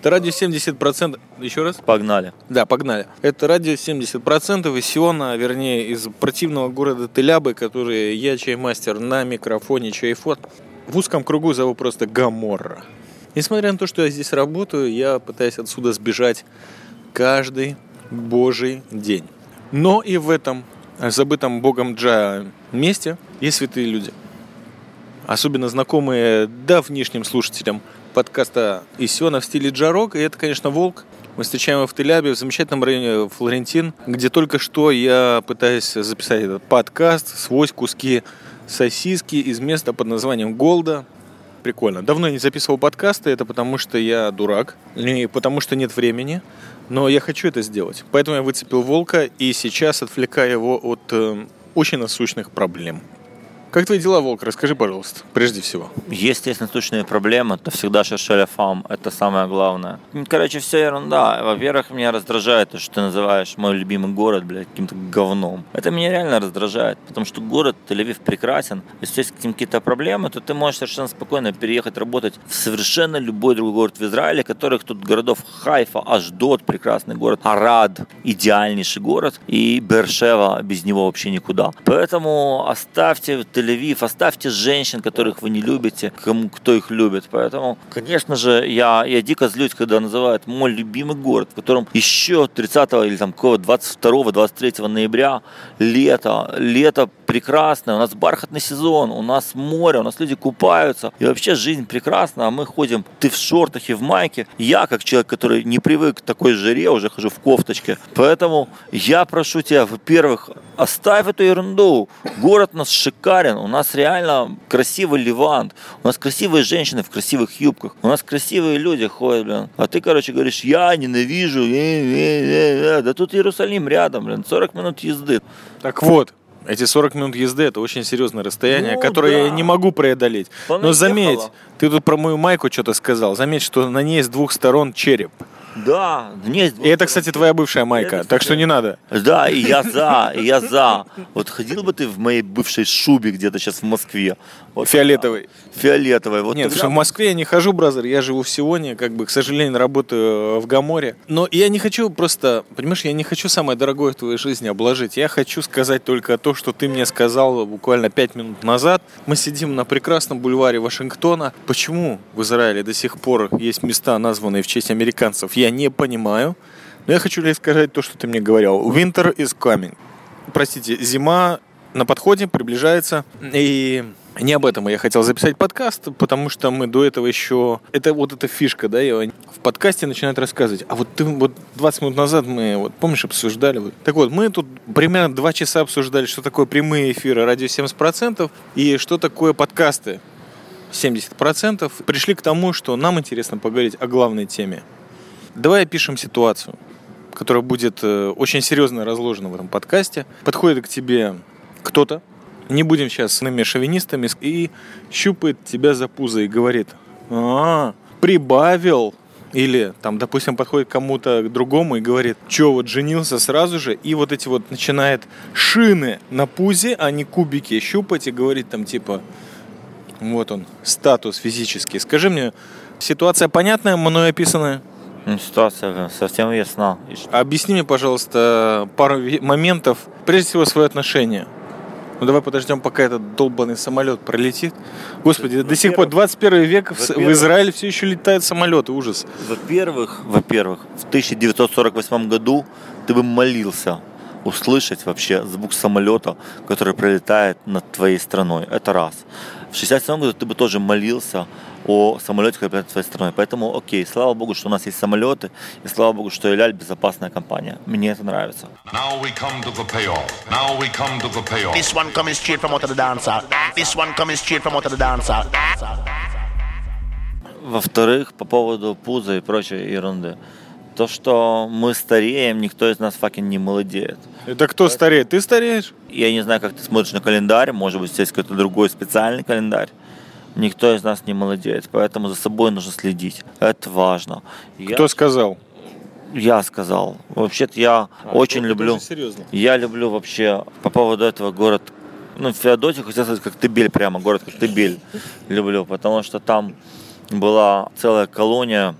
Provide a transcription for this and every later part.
Это радио 70%. Еще раз? Погнали. Да, погнали. Это радио 70% из Сиона, вернее, из противного города Телябы, который я, чаймастер, на микрофоне Чайфот. В узком кругу зову просто Гаморра. Несмотря на то, что я здесь работаю, я пытаюсь отсюда сбежать каждый божий день. Но и в этом забытом богом Джа месте есть святые люди. Особенно знакомые давнишним слушателям подкаста Исиона в стиле джарок. И это, конечно, Волк. Мы встречаем его в Телябе, в замечательном районе Флорентин, где только что я пытаюсь записать этот подкаст, свой куски сосиски из места под названием Голда. Прикольно. Давно я не записывал подкасты, это потому что я дурак, и потому что нет времени. Но я хочу это сделать. Поэтому я выцепил волка и сейчас отвлекаю его от э, очень насущных проблем. Как твои дела, Волк? Расскажи, пожалуйста, прежде всего. Есть насущные проблемы, то всегда шершеля фам, это самое главное. Короче, все ерунда. Во-первых, меня раздражает то, что ты называешь мой любимый город, блядь, каким-то говном. Это меня реально раздражает, потому что город Тель-Авив прекрасен. Если есть какие-то проблемы, то ты можешь совершенно спокойно переехать работать в совершенно любой другой город в Израиле, которых тут городов Хайфа, Аждот, прекрасный город, Арад, идеальнейший город, и Бершева, без него вообще никуда. Поэтому оставьте Тель-Авив, оставьте женщин, которых вы не любите, кому, кто их любит. Поэтому, конечно же, я, я дико злюсь, когда называют мой любимый город, в котором еще 30 или там 22-23 ноября лето, лето прекрасное, у нас бархатный сезон, у нас море, у нас люди купаются, и вообще жизнь прекрасна, а мы ходим, ты в шортах и в майке. Я, как человек, который не привык к такой жаре, уже хожу в кофточке. Поэтому я прошу тебя, во-первых, оставь эту ерунду. Город у нас шикарен, у нас реально красивый Ливант, у нас красивые женщины в красивых юбках, у нас красивые люди ходят, блин. А ты, короче, говоришь, я ненавижу, э, э, э, да тут Иерусалим рядом, блин, 40 минут езды. Так вот, эти 40 минут езды это очень серьезное расстояние, ну, которое да. я не могу преодолеть. Она Но заметь, ты тут про мою майку что-то сказал. Заметь, что на ней с двух сторон череп. Да, мне... И это, кстати, твоя бывшая майка, это, так что не надо. Да, и я за, и я за. Вот ходил бы ты в моей бывшей шубе где-то сейчас в Москве. Вот, Фиолетовой. Фиолетовой. Вот Нет, тогда... в Москве я не хожу, бразер, я живу в Сионе, как бы, к сожалению, работаю в Гаморе. Но я не хочу просто, понимаешь, я не хочу самое дорогое в твоей жизни обложить. Я хочу сказать только то, что ты мне сказал буквально пять минут назад. Мы сидим на прекрасном бульваре Вашингтона. Почему в Израиле до сих пор есть места, названные в честь американцев? Я не понимаю. Но я хочу лишь сказать то, что ты мне говорил. Winter is coming. Простите, зима на подходе, приближается. И не об этом я хотел записать подкаст, потому что мы до этого еще... Это вот эта фишка, да, я в подкасте начинают рассказывать. А вот ты вот 20 минут назад мы, вот помнишь, обсуждали? Вот. Так вот, мы тут примерно 2 часа обсуждали, что такое прямые эфиры радио 70% и что такое подкасты 70%. Пришли к тому, что нам интересно поговорить о главной теме. Давай опишем ситуацию, которая будет э, очень серьезно разложена в этом подкасте. Подходит к тебе кто-то, не будем сейчас с нами шовинистами, и щупает тебя за пузо и говорит, а, прибавил, или там, допустим, подходит к кому-то к другому и говорит, что вот женился сразу же, и вот эти вот начинает шины на пузе, а не кубики щупать и говорит там типа, вот он, статус физический. Скажи мне, ситуация понятная, мной описанная? Ситуация совсем ясна. Объясни мне, пожалуйста, пару моментов, прежде всего, свое отношение ну давай подождем, пока этот долбанный самолет пролетит. Господи, ну, до сих пор 21 век в Израиле все еще летают самолеты, ужас. Во-первых, во-первых, в 1948 году ты бы молился услышать вообще звук самолета, который пролетает над твоей страной. Это раз. В 67 году ты бы тоже молился о самолете, который прилетает твоей страной. Поэтому, окей, слава богу, что у нас есть самолеты, и слава богу, что Эляль безопасная компания. Мне это нравится. Now we come to the payoff. Now we come to the payoff. This one coming straight from out of the dancer. This one coming straight from out of the dancer. Во-вторых, по поводу пуза и прочей ерунды. То, что мы стареем, никто из нас факин не молодеет. Это кто стареет? Ты стареешь? Я не знаю, как ты смотришь на календарь. Может быть, здесь какой-то другой специальный календарь никто из нас не молодеет, поэтому за собой нужно следить. Это важно. Кто я... сказал? Я сказал. Вообще-то я а, очень люблю. Я люблю вообще по поводу этого город ну, Феодосию, хотел сказать, как Тыбель прямо, город как Тыбель люблю, потому что там была целая колония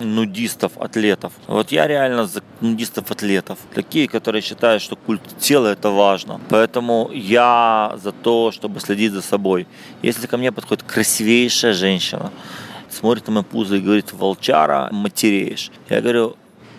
нудистов, атлетов. Вот я реально за нудистов-атлетов. Такие, которые считают, что культ тела это важно. Поэтому я за то, чтобы следить за собой. Если ко мне подходит красивейшая женщина, смотрит на мою пузо и говорит, волчара, матереешь. Я говорю,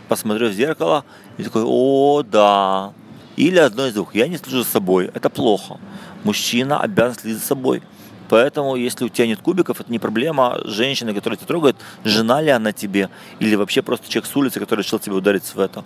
посмотрю в зеркало и такой, о, да. Или одно из двух. Я не слежу за собой. Это плохо. Мужчина обязан следить за собой. Поэтому, если у тебя нет кубиков, это не проблема женщины, которая тебя трогает, жена ли она тебе, или вообще просто человек с улицы, который решил тебя ударить в это.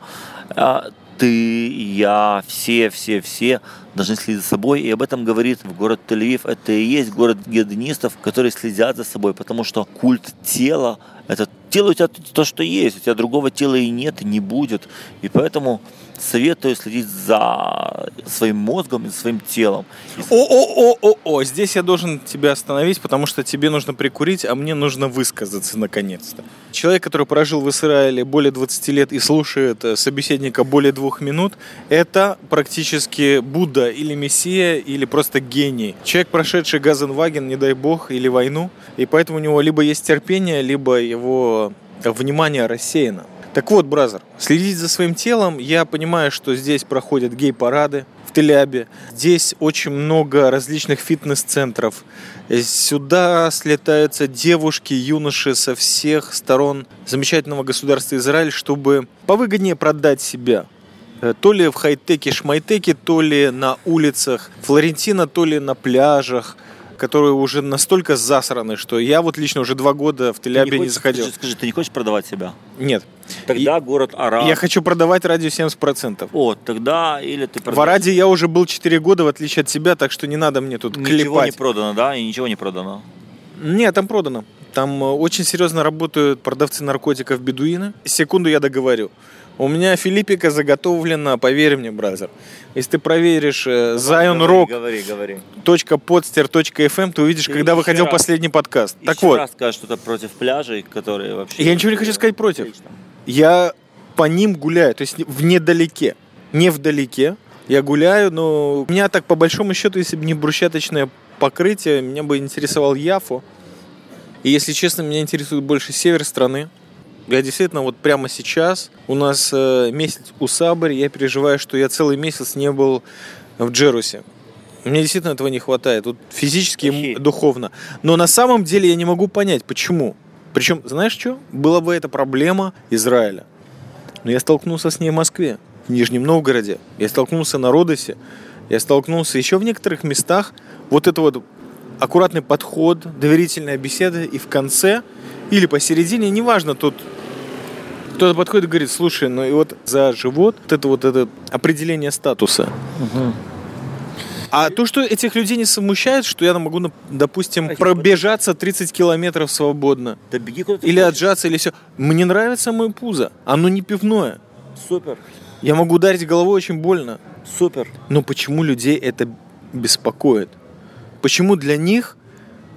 А ты, я, все, все, все должны следить за собой. И об этом говорит город Тель-Авив. Это и есть город гедонистов, которые следят за собой, потому что культ тела – это тело у тебя то, что есть, у тебя другого тела и нет, и не будет. И поэтому советую следить за своим мозгом и своим телом. О-о-о-о-о, здесь я должен тебя остановить, потому что тебе нужно прикурить, а мне нужно высказаться наконец-то. Человек, который прожил в Израиле более 20 лет и слушает э, собеседника более двух минут, это практически Будда или Мессия, или просто гений. Человек, прошедший Газенваген, не дай бог, или войну, и поэтому у него либо есть терпение, либо его внимание рассеяно. Так вот, бразер, следить за своим телом, я понимаю, что здесь проходят гей-парады в Телябе, здесь очень много различных фитнес-центров, сюда слетаются девушки, юноши со всех сторон замечательного государства Израиль, чтобы повыгоднее продать себя. Э, то ли в хай-теке, шмайтеке, то ли на улицах Флорентина, то ли на пляжах – которые уже настолько засраны, что я вот лично уже два года в Телябе не, не заходил. Скажи, скажи, ты не хочешь продавать себя? Нет. Тогда и, город Арад. Я хочу продавать радио 70%. О, тогда или ты продаешь... В Араде я уже был 4 года, в отличие от себя, так что не надо мне тут ничего клепать. Ничего не продано, да? И ничего не продано? Нет, там продано. Там э, очень серьезно работают продавцы наркотиков бедуины. Секунду я договорю. У меня Филиппика заготовлена, поверь мне, бразер. Если ты проверишь э, Zion Rock. Говори, говори. .podster.fm, ты увидишь, ты когда выходил раз, последний подкаст. Так вот. раз скажешь что-то против пляжей, которые вообще... Я ничего не хочу сказать против. Отлично. Я по ним гуляю, то есть в недалеке. Не вдалеке. Я гуляю, но меня так по большому счету, если бы не брусчаточное покрытие, меня бы интересовал Яфо. И если честно, меня интересует больше север страны. Я действительно вот прямо сейчас, у нас э, месяц у Сабари, я переживаю, что я целый месяц не был в Джерусе. Мне действительно этого не хватает, вот физически и духовно. Но на самом деле я не могу понять, почему. Причем, знаешь что? Была бы это проблема Израиля. Но я столкнулся с ней в Москве, в Нижнем Новгороде. Я столкнулся на Родосе. Я столкнулся еще в некоторых местах. Вот это вот аккуратный подход, доверительная беседа. И в конце или посередине, неважно, тут кто-то подходит и говорит, слушай, ну и вот за живот вот это вот это определение статуса. Угу. А то, что этих людей не смущает, что я могу, допустим, пробежаться 30 километров свободно. Да беги куда Или отжаться, или все. Мне нравится мое пузо. Оно не пивное. Супер. Я могу ударить головой очень больно. Супер. Но почему людей это беспокоит? Почему для них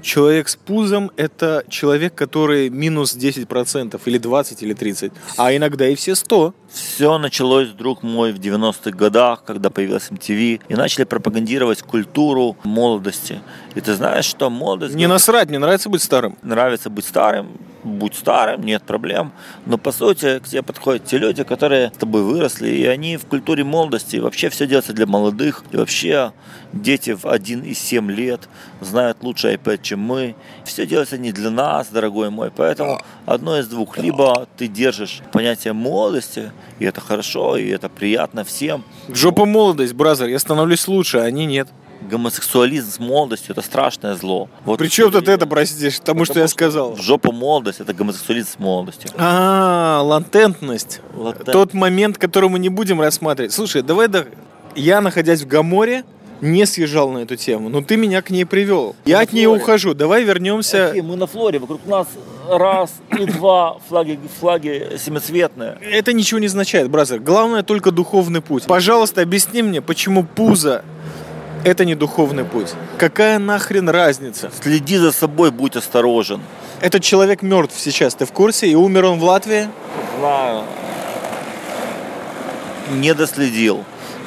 человек с пузом – это человек, который минус 10% или 20 или 30, а иногда и все 100. Все началось, друг мой, в 90-х годах, когда появилась MTV, и начали пропагандировать культуру молодости. И ты знаешь, что молодость... Не насрать, мне нравится быть старым. Нравится быть старым, будь старым, нет проблем. Но по сути к тебе подходят те люди, которые с тобой выросли, и они в культуре молодости. И вообще все делается для молодых. И вообще дети в 1 и 7 лет знают лучше iPad, чем мы. Все делается не для нас, дорогой мой. Поэтому одно из двух. Либо ты держишь понятие молодости, и это хорошо, и это приятно всем. Жопа молодость, бразер, я становлюсь лучше, а они нет гомосексуализм с молодостью это страшное зло. Вот При чем тут это, простишь, тому, что я сказал? В жопу молодость это гомосексуализм с молодостью. А, латентность. Латент. Тот момент, который мы не будем рассматривать. Слушай, давай да, я, находясь в Гаморе, не съезжал на эту тему, но ты меня к ней привел. Я от нее ухожу. Давай вернемся. Окей, мы на Флоре, вокруг нас раз и два флаги, флаги семицветные. Это ничего не означает, бразер. Главное только духовный путь. Пожалуйста, объясни мне, почему пузо это не духовный путь. Какая нахрен разница? Следи за собой, будь осторожен. Этот человек мертв сейчас, ты в курсе? И умер он в Латвии? Знаю. Не доследил.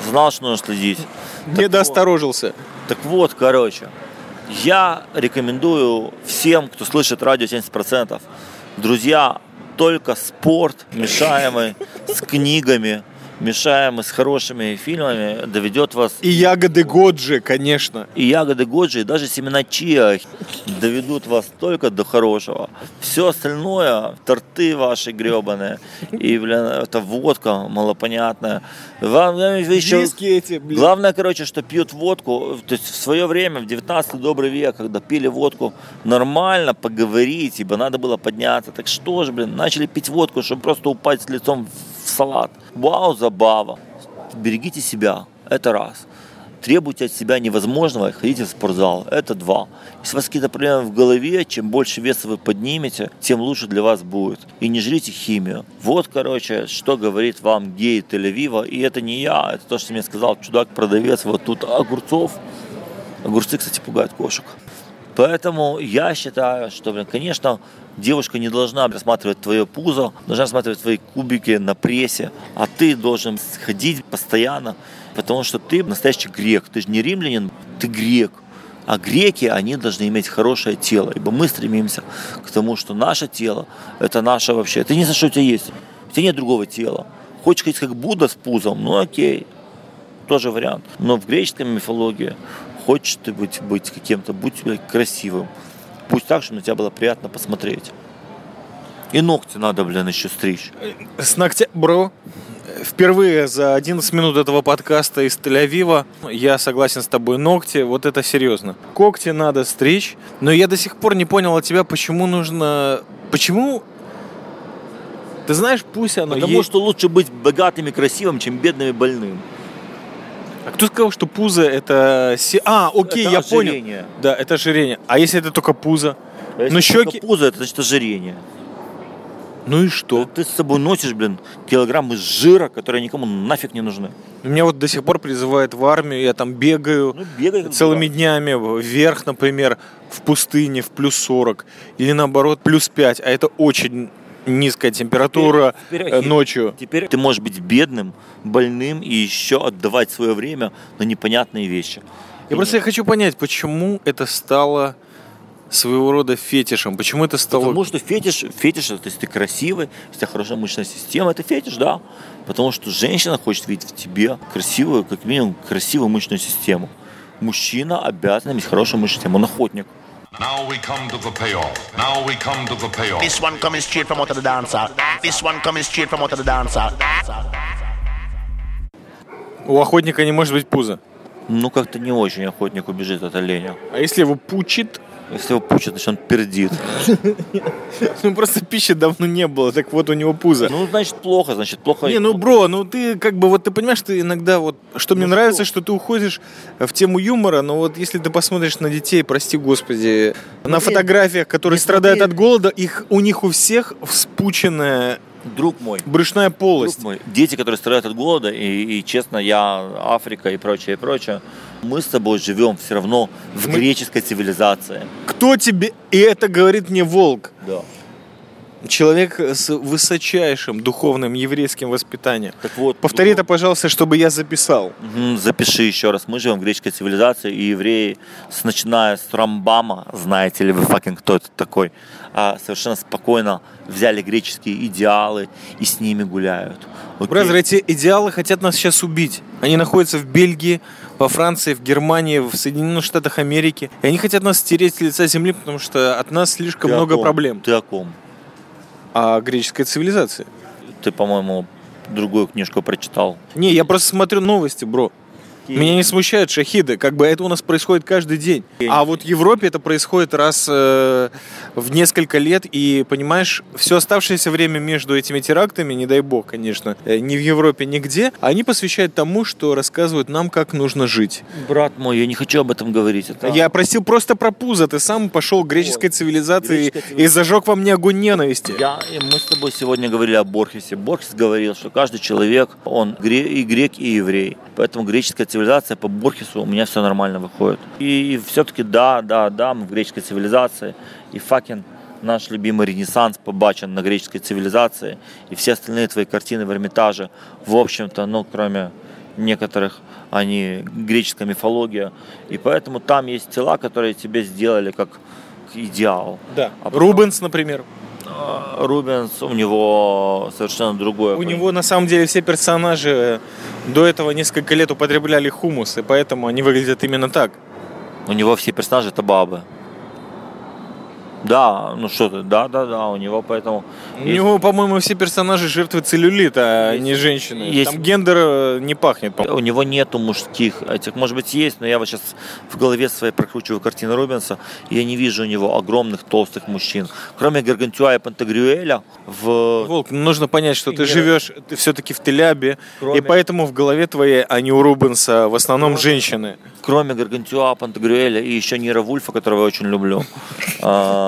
Знал, что нужно следить. недоосторожился. Так вот, короче, я рекомендую всем, кто слышит радио 70%, друзья, только спорт, мешаемый с книгами, мешаемый с хорошими фильмами, доведет вас... И ягоды Годжи, конечно. И ягоды Годжи, и даже семена чиа доведут вас только до хорошего. Все остальное, торты ваши гребаные, и, блин, это водка малопонятная. Вам, еще... эти, блин. Главное, короче, что пьют водку, то есть в свое время, в 19 добрый век, когда пили водку нормально, поговорить, ибо надо было подняться. Так что же, блин, начали пить водку, чтобы просто упасть с лицом в салат. Вау, забава. Берегите себя. Это раз. Требуйте от себя невозможного и ходите в спортзал. Это два. Если у вас какие-то проблемы в голове, чем больше веса вы поднимете, тем лучше для вас будет. И не жрите химию. Вот, короче, что говорит вам гей Тель-Авива. И это не я, это то, что мне сказал чудак-продавец. Вот тут огурцов. Огурцы, кстати, пугают кошек. Поэтому я считаю, что, блин, конечно, девушка не должна рассматривать твое пузо, должна рассматривать твои кубики на прессе, а ты должен ходить постоянно, потому что ты настоящий грек, ты же не римлянин, ты грек. А греки, они должны иметь хорошее тело, ибо мы стремимся к тому, что наше тело, это наше вообще, это не за что у тебя есть, у тебя нет другого тела. Хочешь ходить как Будда с пузом, ну окей, тоже вариант. Но в греческой мифологии хочешь ты быть, быть каким-то, будь красивым. Пусть так, чтобы на тебя было приятно посмотреть. И ногти надо, блин, еще стричь. С ногтя... Бро, впервые за 11 минут этого подкаста из Тель-Авива я согласен с тобой. Ногти, вот это серьезно. Когти надо стричь. Но я до сих пор не понял от тебя, почему нужно... Почему ты знаешь, пусть оно Потому есть. что лучше быть богатым и красивым, чем бедным и больным. А кто сказал, что пузо это... А, окей, Это я понял. ожирение. Да, это ожирение. А если это только пузо? А если только щеки- пузо, это значит ожирение. Ну и что? Ты с собой носишь, блин, килограммы жира, которые никому нафиг не нужны. Меня вот до сих пор призывают в армию, я там бегаю Ну, бегай целыми дурак. днями вверх, например, в пустыне в плюс 40, или наоборот плюс 5, а это очень низкая температура Теперь- э, ночью. Теперь ты можешь быть бедным, больным и еще отдавать свое время на непонятные вещи. Я просто я хочу понять, почему это стало своего рода фетишем, почему это стало... Потому что фетиш, фетиш, это если ты красивый, у тебя хорошая мышечная система, это фетиш, да. Потому что женщина хочет видеть в тебе красивую, как минимум, красивую мышечную систему. Мужчина обязан иметь хорошую мышечную систему, он охотник. Now we come to the payoff. Now we come to the payoff. This one coming straight from out of the dancer. This one coming straight from out of the dancer. У охотника не может быть пуза. Ну, как-то не очень охотник убежит от оленя. А если его пучит, Если его пучат, значит он пердит. ну просто пищи давно не было, так вот у него пузо. Ну, значит, плохо, значит, плохо. Не, ну, бро, ну ты как бы вот ты понимаешь, ты иногда вот, что мне нравится, что ты уходишь в тему юмора, но вот если ты посмотришь на детей, прости господи, на фотографиях, которые страдают от голода, их у них у всех вспученная Друг мой, брюшная полость. Друг мой, дети, которые страдают от голода, и, и, честно, я Африка и прочее, и прочее, мы с тобой живем все равно в Мы- греческой цивилизации. Кто тебе и это говорит мне волк? Да. Человек с высочайшим духовным еврейским воспитанием. Так вот, Повтори это, духов- пожалуйста, чтобы я записал. Запиши еще раз. Мы живем в греческой цивилизации, и евреи, с, начиная с Рамбама, знаете ли вы fucking, кто это такой, а, совершенно спокойно взяли греческие идеалы и с ними гуляют. Окей? Brother, эти идеалы хотят нас сейчас убить. Они находятся в Бельгии, во Франции, в Германии, в Соединенных Штатах Америки. И они хотят нас стереть с лица земли, потому что от нас слишком Ты о много ком? проблем. Ты о ком? А греческая цивилизация? Ты, по-моему, другую книжку прочитал. Не, я просто смотрю новости, бро. Меня не смущают шахиды, как бы это у нас происходит каждый день. А вот в Европе это происходит раз э, в несколько лет, и понимаешь, все оставшееся время между этими терактами, не дай бог, конечно, э, ни в Европе, нигде, они посвящают тому, что рассказывают нам, как нужно жить. Брат мой, я не хочу об этом говорить. Это... Я просил просто про пузо, ты сам пошел к греческой цивилизации Греческая и зажег во мне огонь ненависти. Я, и мы с тобой сегодня говорили о Борхесе. Борхес говорил, что каждый человек, он гре- и грек, и еврей. Поэтому греческая цивилизация по Борхесу у меня все нормально выходит. И все-таки да, да, да, мы в греческой цивилизации. И факин наш любимый Ренессанс побачен на греческой цивилизации. И все остальные твои картины в Эрмитаже, в общем-то, ну, кроме некоторых, они греческая мифология. И поэтому там есть тела, которые тебе сделали как идеал. Да. А потом- Рубенс, например. А Рубенс, у него совершенно другое. У него на самом деле все персонажи до этого несколько лет употребляли хумус, и поэтому они выглядят именно так. У него все персонажи это бабы. Да, ну что ты, да, да, да, у него поэтому... У есть- него, по-моему, все персонажи жертвы целлюлита, а Есть- не женщины. есть- Там гендер э, не пахнет. по-моему. У него нету мужских этих, может быть, есть, но я вот сейчас в голове своей прокручиваю картину Рубенса, и я не вижу у него огромных толстых мужчин. Кроме Гаргантюа и Пантагрюэля, в... Волк, ну, нужно понять, что ты Нет. живешь, ты все-таки в Телябе, Кроме- и поэтому в голове твоей, а не у Рубенса, в основном Кроме- женщины. кроме Гаргантюа, Пантагрюэля и еще Нира Вульфа, которого я очень люблю.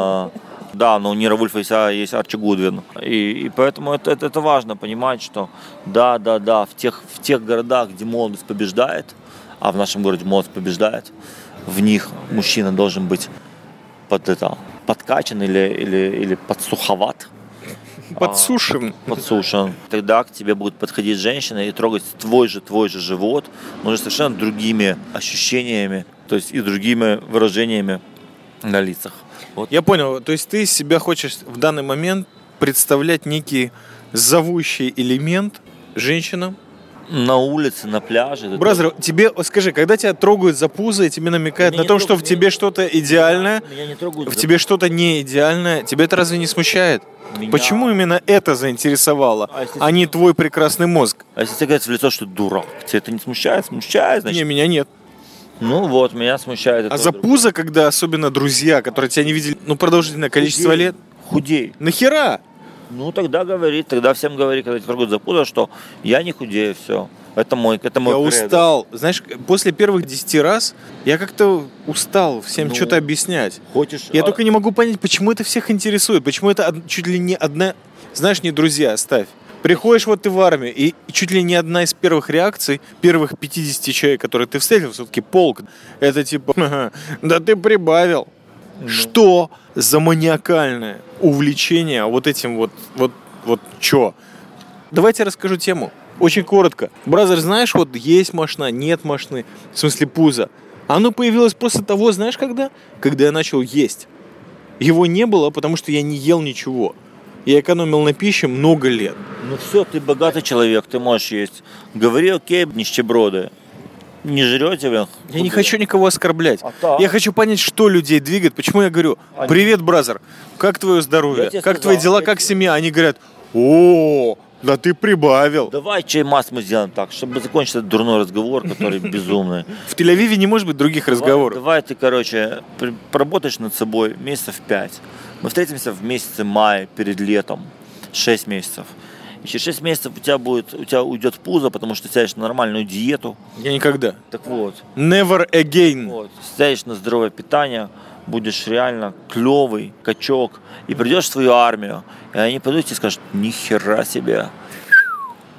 А, Да, но у Нира Вульфа есть, а, есть Арчи Гудвин. И, и поэтому это, это, это важно понимать, что да, да, да, в тех, в тех городах, где молодость побеждает, а в нашем городе молодость побеждает, в них мужчина должен быть под это, подкачан или, или, или подсуховат. Подсушен. подсушен. Тогда к тебе будет подходить женщина и трогать твой же, твой же живот, но уже совершенно другими ощущениями, то есть и другими выражениями на лицах. Вот. Я понял, то есть ты себя хочешь в данный момент представлять некий зовущий элемент женщинам. На улице, на пляже. Бразер, тебе, скажи, когда тебя трогают за пузо и тебе намекают Меня на том, что в тебе меня- что-то идеальное, Меня не трогают. в за- тебе что-то не идеальное, тебя это разве не смущает? Меня- Почему именно это заинтересовало, А если- а не твой прекрасный мозг? А если тебе говорят в лицо, что дурак, тебя это не смущает? Смущает, значит. Не, меня нет. Ну вот, меня смущает это. А за пузо, когда особенно друзья, которые тебя не видели, ну, продолжительное количество Худей. лет, Худей. нахера? Ну тогда говори, тогда всем говори, когда тебя трогают за пузо, что я не худею, все. Это мой, это мой Я кредо. устал. Знаешь, после первых 10 раз я как-то устал всем Ну, что-то объяснять. Хочешь? Я а- только не могу понять, почему это всех интересует, почему это чуть ли не одна... Знаешь, не друзья, ставь. Приходишь вот ты в армию, и чуть ли не одна из первых реакций, первых 50 человек, которые ты встретил, все-таки полк, это типа, «Ага, да ты прибавил. Ну. Что за маниакальное увлечение вот этим вот, вот, вот чё? Давайте расскажу тему. Очень коротко. Бразер, знаешь, вот есть машина, нет машины, в смысле пузо. Оно появилось после того, знаешь, когда? Когда я начал есть. Его не было, потому что я не ел ничего. Я экономил на пище много лет. Ну все, ты богатый человек, ты можешь есть. Говори, окей, нищеброды. Не жрете вы? Я не хочу никого оскорблять. А так? Я хочу понять, что людей двигает. Почему я говорю, привет, бразер, как твое здоровье? Как сказал, твои дела, как тебе- семья? Они говорят, о, да ты прибавил. Давай чаймас мы сделаем так, чтобы закончить этот дурной разговор, который безумный. В Тель-Авиве не может быть других разговоров. Давай, ты, короче, поработаешь над собой месяцев пять. Мы встретимся в месяце мая перед летом. Шесть месяцев. И через 6 месяцев у тебя будет, у тебя уйдет пузо, потому что ты сядешь на нормальную диету. Я никогда. Так вот, Never again. вот, сядешь на здоровое питание, будешь реально клевый качок, и придешь в свою армию, и они пойдут и скажут, нихера себе,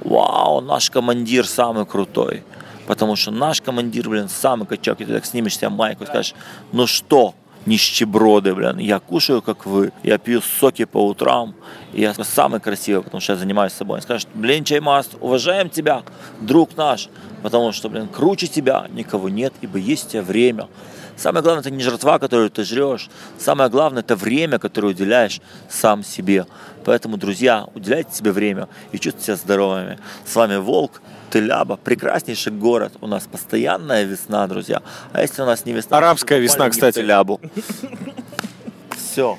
вау, наш командир самый крутой. Потому что наш командир, блин, самый качок. И ты так снимешь себе майку и скажешь, ну что, нищеброды, блин, я кушаю, как вы, я пью соки по утрам, и я самый красивый, потому что я занимаюсь собой. Они скажут, блин, Чаймаст, уважаем тебя, друг наш, потому что, блин, круче тебя никого нет, ибо есть у тебя время. Самое главное, это не жратва, которую ты жрешь. Самое главное, это время, которое уделяешь сам себе. Поэтому, друзья, уделяйте себе время и чувствуйте себя здоровыми. С вами Волк, Теляба, прекраснейший город. У нас постоянная весна, друзья. А если у нас не весна? Арабская то весна, кстати. Телябу. Все.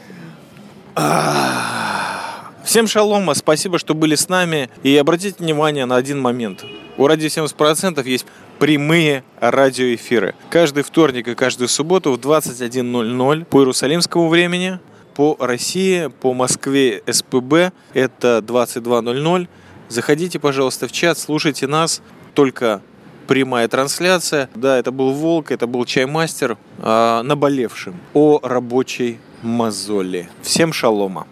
Всем шалома, спасибо, что были с нами. И обратите внимание на один момент. У радио 70% есть прямые радиоэфиры. Каждый вторник и каждую субботу в 21.00 по иерусалимскому времени, по России, по Москве СПБ это 22.00. Заходите, пожалуйста, в чат, слушайте нас. Только прямая трансляция. Да, это был Волк, это был Чаймастер, а, наболевшим о рабочей мозоли. Всем шалома.